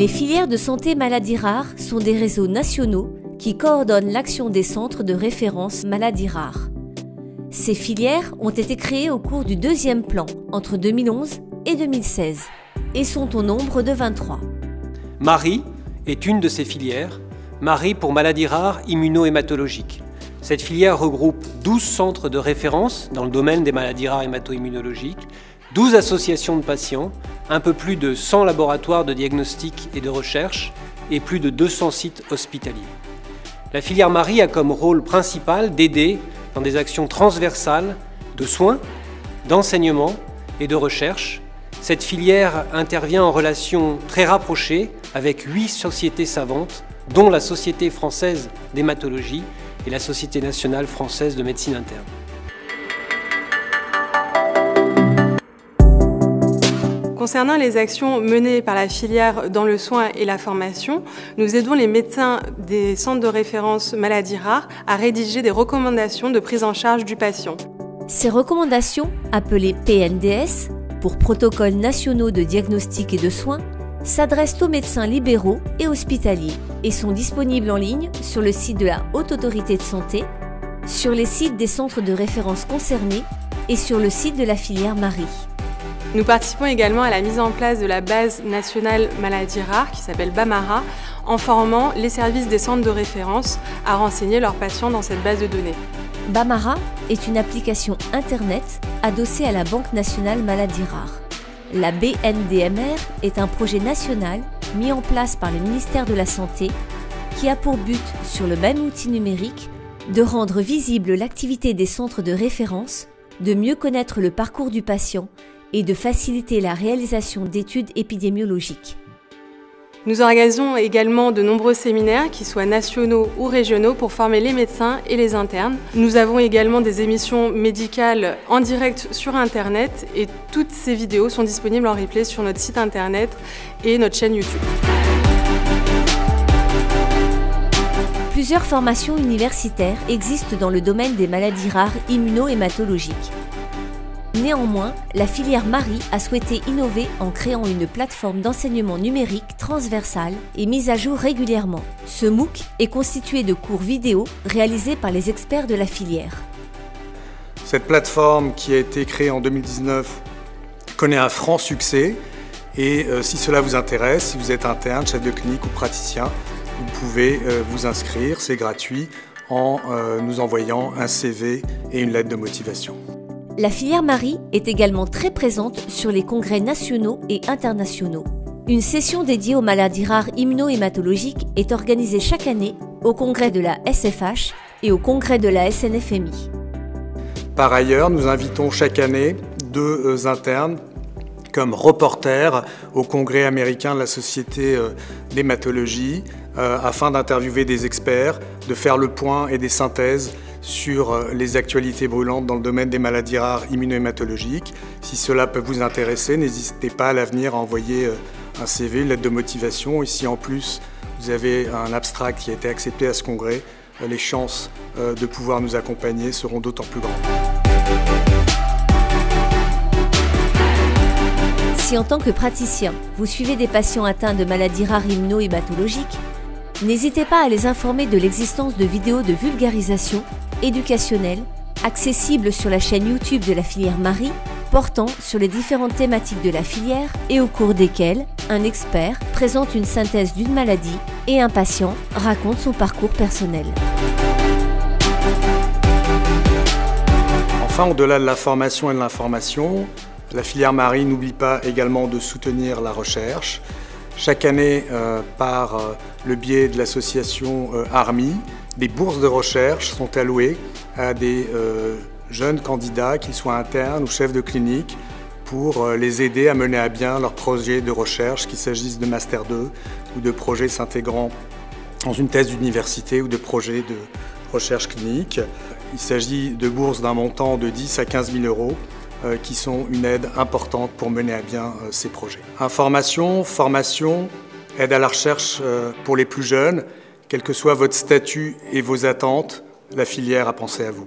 Les filières de santé maladies rares sont des réseaux nationaux qui coordonnent l'action des centres de référence maladies rares. Ces filières ont été créées au cours du deuxième plan entre 2011 et 2016 et sont au nombre de 23. Marie est une de ces filières, Marie pour maladies rares immunohématologiques. Cette filière regroupe 12 centres de référence dans le domaine des maladies rares hémato-immunologiques, 12 associations de patients, un peu plus de 100 laboratoires de diagnostic et de recherche et plus de 200 sites hospitaliers. La filière Marie a comme rôle principal d'aider dans des actions transversales de soins, d'enseignement et de recherche. Cette filière intervient en relation très rapprochée avec huit sociétés savantes, dont la Société française d'hématologie et la Société nationale française de médecine interne. Concernant les actions menées par la filière dans le soin et la formation, nous aidons les médecins des centres de référence maladies rares à rédiger des recommandations de prise en charge du patient. Ces recommandations, appelées PNDS, pour protocoles nationaux de diagnostic et de soins, s'adressent aux médecins libéraux et hospitaliers et sont disponibles en ligne sur le site de la Haute Autorité de Santé, sur les sites des centres de référence concernés et sur le site de la filière Marie. Nous participons également à la mise en place de la base nationale maladies rares qui s'appelle BAMARA en formant les services des centres de référence à renseigner leurs patients dans cette base de données. BAMARA est une application Internet adossée à la Banque nationale maladies rares. La BNDMR est un projet national mis en place par le ministère de la Santé qui a pour but, sur le même outil numérique, de rendre visible l'activité des centres de référence, de mieux connaître le parcours du patient et de faciliter la réalisation d'études épidémiologiques. Nous organisons également de nombreux séminaires, qu'ils soient nationaux ou régionaux, pour former les médecins et les internes. Nous avons également des émissions médicales en direct sur Internet et toutes ces vidéos sont disponibles en replay sur notre site Internet et notre chaîne YouTube. Plusieurs formations universitaires existent dans le domaine des maladies rares immunohématologiques. Néanmoins, la filière Marie a souhaité innover en créant une plateforme d'enseignement numérique transversale et mise à jour régulièrement. Ce MOOC est constitué de cours vidéo réalisés par les experts de la filière. Cette plateforme qui a été créée en 2019 connaît un franc succès et euh, si cela vous intéresse, si vous êtes interne, chef de clinique ou praticien, vous pouvez euh, vous inscrire, c'est gratuit, en euh, nous envoyant un CV et une lettre de motivation. La filière Marie est également très présente sur les congrès nationaux et internationaux. Une session dédiée aux maladies rares immunohématologiques est organisée chaque année au congrès de la SFH et au congrès de la SNFMI. Par ailleurs, nous invitons chaque année deux euh, internes comme reporters au congrès américain de la Société euh, d'hématologie euh, afin d'interviewer des experts, de faire le point et des synthèses sur euh, les actualités brûlantes dans le domaine des maladies rares immunohématologiques. Si cela peut vous intéresser, n'hésitez pas à l'avenir à envoyer euh, un CV, une lettre de motivation. Et si en plus vous avez un abstract qui a été accepté à ce congrès, euh, les chances de pouvoir nous accompagner seront d'autant plus grandes. Si en tant que praticien, vous suivez des patients atteints de maladies rares immunohématologiques, n'hésitez pas à les informer de l'existence de vidéos de vulgarisation éducationnelle accessible sur la chaîne YouTube de la filière Marie portant sur les différentes thématiques de la filière et au cours desquelles un expert présente une synthèse d'une maladie et un patient raconte son parcours personnel. Enfin, au-delà de la formation et de l'information, la filière Marie n'oublie pas également de soutenir la recherche. Chaque année, euh, par euh, le biais de l'association euh, ARMI, des bourses de recherche sont allouées à des euh, jeunes candidats, qu'ils soient internes ou chefs de clinique, pour euh, les aider à mener à bien leurs projets de recherche, qu'il s'agisse de Master 2 ou de projets s'intégrant dans une thèse d'université ou de projets de recherche clinique. Il s'agit de bourses d'un montant de 10 à 15 000 euros euh, qui sont une aide importante pour mener à bien ces projets. Information, formation, aide à la recherche pour les plus jeunes, quel que soit votre statut et vos attentes, la filière a pensé à vous.